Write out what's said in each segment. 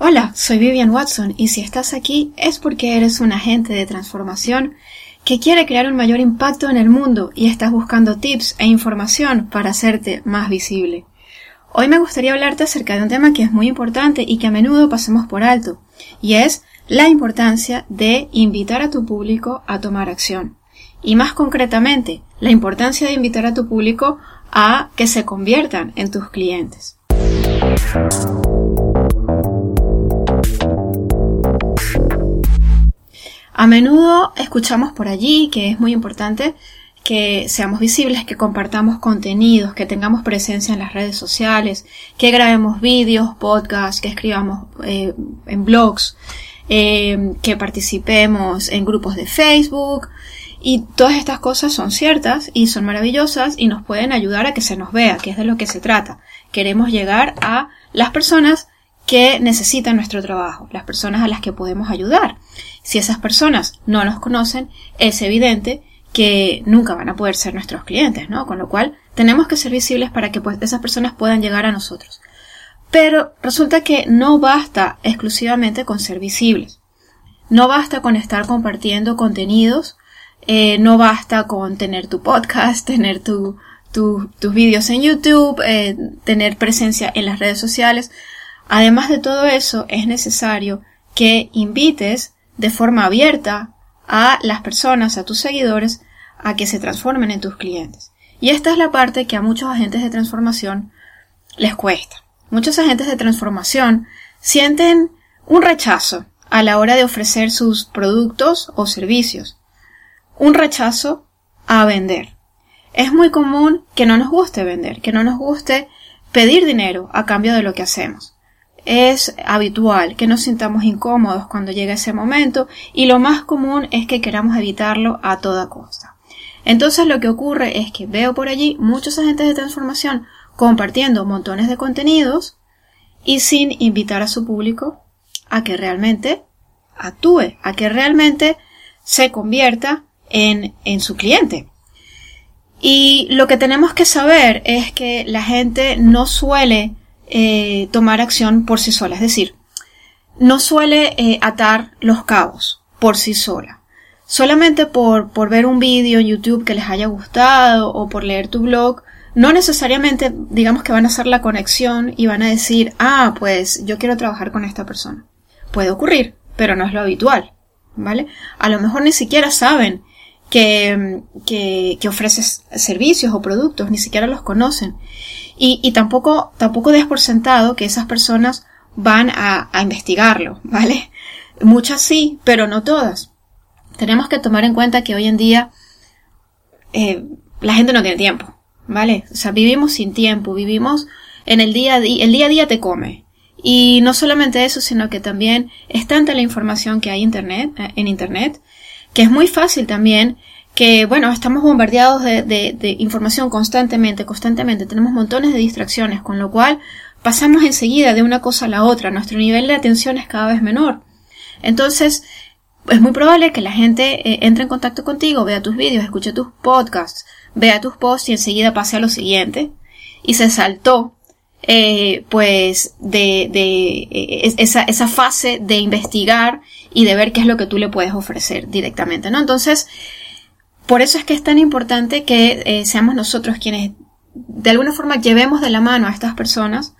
Hola, soy Vivian Watson y si estás aquí es porque eres un agente de transformación que quiere crear un mayor impacto en el mundo y estás buscando tips e información para hacerte más visible. Hoy me gustaría hablarte acerca de un tema que es muy importante y que a menudo pasamos por alto, y es la importancia de invitar a tu público a tomar acción. Y más concretamente, la importancia de invitar a tu público a que se conviertan en tus clientes. A menudo escuchamos por allí que es muy importante que seamos visibles, que compartamos contenidos, que tengamos presencia en las redes sociales, que grabemos vídeos, podcasts, que escribamos eh, en blogs, eh, que participemos en grupos de Facebook. Y todas estas cosas son ciertas y son maravillosas y nos pueden ayudar a que se nos vea, que es de lo que se trata. Queremos llegar a las personas que necesitan nuestro trabajo, las personas a las que podemos ayudar. Si esas personas no nos conocen, es evidente que nunca van a poder ser nuestros clientes, ¿no? Con lo cual, tenemos que ser visibles para que pues, esas personas puedan llegar a nosotros. Pero resulta que no basta exclusivamente con ser visibles. No basta con estar compartiendo contenidos, eh, no basta con tener tu podcast, tener tu, tus vídeos en YouTube, eh, tener presencia en las redes sociales. Además de todo eso, es necesario que invites de forma abierta a las personas, a tus seguidores, a que se transformen en tus clientes. Y esta es la parte que a muchos agentes de transformación les cuesta. Muchos agentes de transformación sienten un rechazo a la hora de ofrecer sus productos o servicios. Un rechazo a vender. Es muy común que no nos guste vender, que no nos guste pedir dinero a cambio de lo que hacemos es habitual que nos sintamos incómodos cuando llega ese momento y lo más común es que queramos evitarlo a toda costa. Entonces lo que ocurre es que veo por allí muchos agentes de transformación compartiendo montones de contenidos y sin invitar a su público a que realmente actúe, a que realmente se convierta en, en su cliente. Y lo que tenemos que saber es que la gente no suele eh, tomar acción por sí sola. Es decir, no suele eh, atar los cabos por sí sola. Solamente por, por ver un vídeo en YouTube que les haya gustado o por leer tu blog, no necesariamente digamos que van a hacer la conexión y van a decir, ah, pues yo quiero trabajar con esta persona. Puede ocurrir, pero no es lo habitual, ¿vale? A lo mejor ni siquiera saben que, que, que ofreces servicios o productos, ni siquiera los conocen. Y, y tampoco, tampoco des por sentado que esas personas van a, a investigarlo, ¿vale? Muchas sí, pero no todas. Tenemos que tomar en cuenta que hoy en día eh, la gente no tiene tiempo, ¿vale? O sea, vivimos sin tiempo, vivimos en el día a día, el día a día te come. Y no solamente eso, sino que también es tanta la información que hay internet, eh, en internet, que es muy fácil también que, bueno, estamos bombardeados de, información constantemente, constantemente, tenemos montones de distracciones, con lo cual pasamos enseguida de una cosa a la otra, nuestro nivel de atención es cada vez menor. Entonces, es muy probable que la gente eh, entre en contacto contigo, vea tus vídeos, escuche tus podcasts, vea tus posts y enseguida pase a lo siguiente. Y se saltó, eh, pues, de, de eh, esa, esa fase de investigar y de ver qué es lo que tú le puedes ofrecer directamente, ¿no? Entonces, por eso es que es tan importante que eh, seamos nosotros quienes de alguna forma llevemos de la mano a estas personas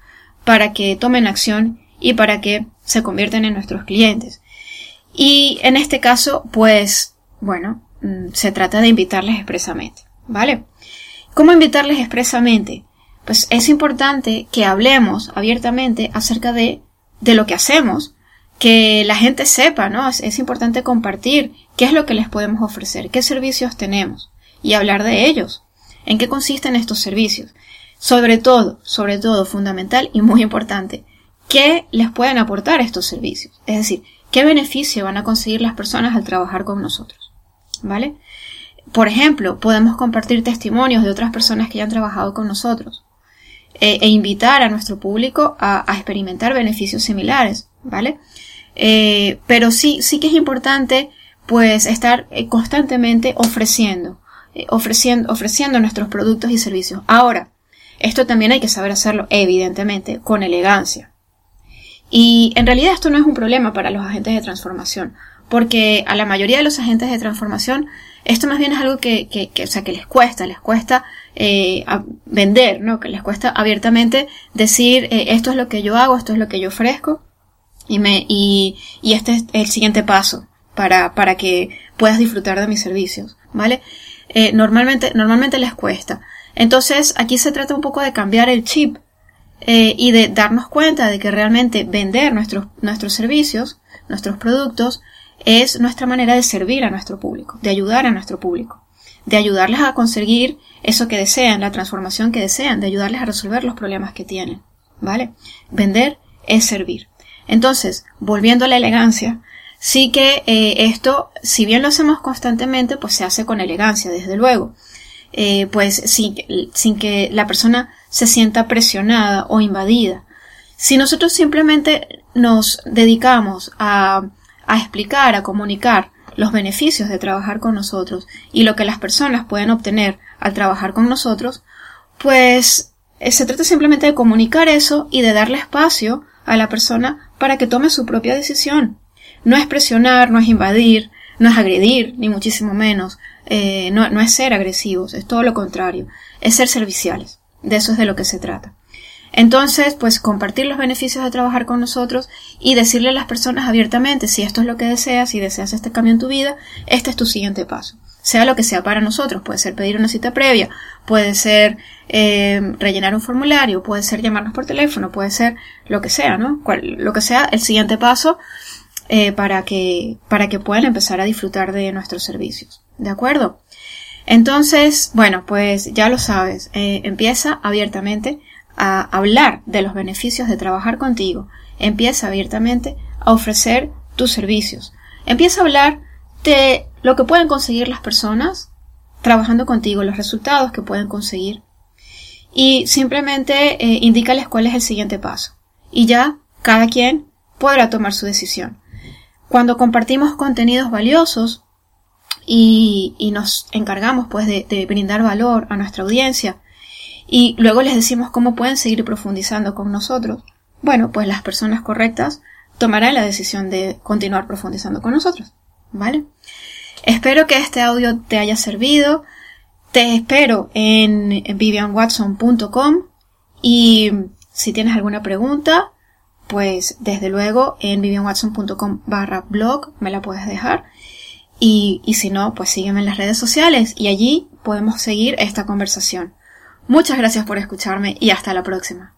para que tomen acción y para que se conviertan en nuestros clientes. Y en este caso, pues, bueno, mm, se trata de invitarles expresamente, ¿vale? ¿Cómo invitarles expresamente? Pues es importante que hablemos abiertamente acerca de, de lo que hacemos, que la gente sepa, ¿no? Es, importante compartir qué es lo que les podemos ofrecer, qué servicios tenemos y hablar de ellos, en qué consisten estos servicios. Sobre todo, sobre todo, fundamental y muy importante, qué les pueden aportar estos servicios. Es decir, qué beneficio van a conseguir las personas al trabajar con nosotros. ¿Vale? Por ejemplo, podemos compartir testimonios de otras personas que ya han trabajado con nosotros eh, e invitar a nuestro público a experimentar beneficios similares, ¿vale? Eh, pero sí, sí que es importante pues estar eh, constantemente ofreciendo, eh, ofreciendo, ofreciendo nuestros productos y servicios. Ahora, esto también hay que saber hacerlo, evidentemente, con elegancia. Y en realidad esto no es un problema para los agentes de transformación, porque a la mayoría de los agentes de transformación esto más bien es algo que, que, o sea, que les cuesta, les cuesta vender, ¿no? Que les cuesta abiertamente decir esto es lo que yo hago, esto es lo que yo ofrezco y este es el siguiente paso para para que puedas disfrutar de mis servicios, ¿vale? Eh, normalmente normalmente les cuesta. Entonces aquí se trata un poco de cambiar el chip eh, y de darnos cuenta de que realmente vender nuestros, nuestros servicios, nuestros productos, es nuestra manera de servir a nuestro público, de ayudar a nuestro público, de ayudarles a conseguir eso que desean, la transformación que desean, de ayudarles a resolver los problemas que tienen. ¿Vale? Vender es servir. Entonces, volviendo a la elegancia, sí que eh, esto, si bien lo hacemos constantemente, pues se hace con elegancia, desde luego. Eh, pues sin, sin que la persona se sienta presionada o invadida. Si nosotros simplemente nos dedicamos a, explicar, a comunicar los beneficios de trabajar con nosotros y lo que las personas pueden obtener al trabajar con nosotros, pues eh, se trata simplemente de comunicar eso y de darle espacio a la persona para que tome su propia decisión. No es presionar, no es invadir, no es agredir, ni muchísimo menos. Eh, no, no es ser agresivos, es todo lo contrario, es ser serviciales. De eso es de lo que se trata. Entonces, pues compartir los beneficios de trabajar con nosotros y decirle a las personas abiertamente si esto es lo que deseas, si deseas este cambio en tu vida, este es tu siguiente paso. Sea lo que sea para nosotros, puede ser pedir una cita previa, puede ser eh, rellenar un formulario, puede ser llamarnos por teléfono, puede ser lo que sea, ¿no? lo que sea el siguiente paso eh, para que para que puedan empezar a disfrutar de nuestros servicios. ¿De acuerdo? Entonces, bueno, pues ya lo sabes, eh, empieza abiertamente a hablar de los beneficios de trabajar contigo, empieza abiertamente a ofrecer tus servicios, empieza a hablar de lo que pueden conseguir las personas trabajando contigo, los resultados que pueden conseguir. Y simplemente eh, indícales cuál es el siguiente paso. Y ya cada quien podrá tomar su decisión. Cuando compartimos contenidos valiosos, y, nos encargamos pues de, de, brindar valor a nuestra audiencia y luego les decimos cómo pueden seguir profundizando con nosotros, bueno, pues las personas correctas tomarán la decisión de continuar profundizando con nosotros, ¿vale? Espero que este audio te haya servido. Te espero en vivianwatson.com y si tienes alguna pregunta, pues desde luego en vivianwatson.com barra blog me la puedes dejar y, y si no, pues sígueme en las redes sociales y allí podemos seguir esta conversación. Muchas gracias por escucharme y hasta la próxima.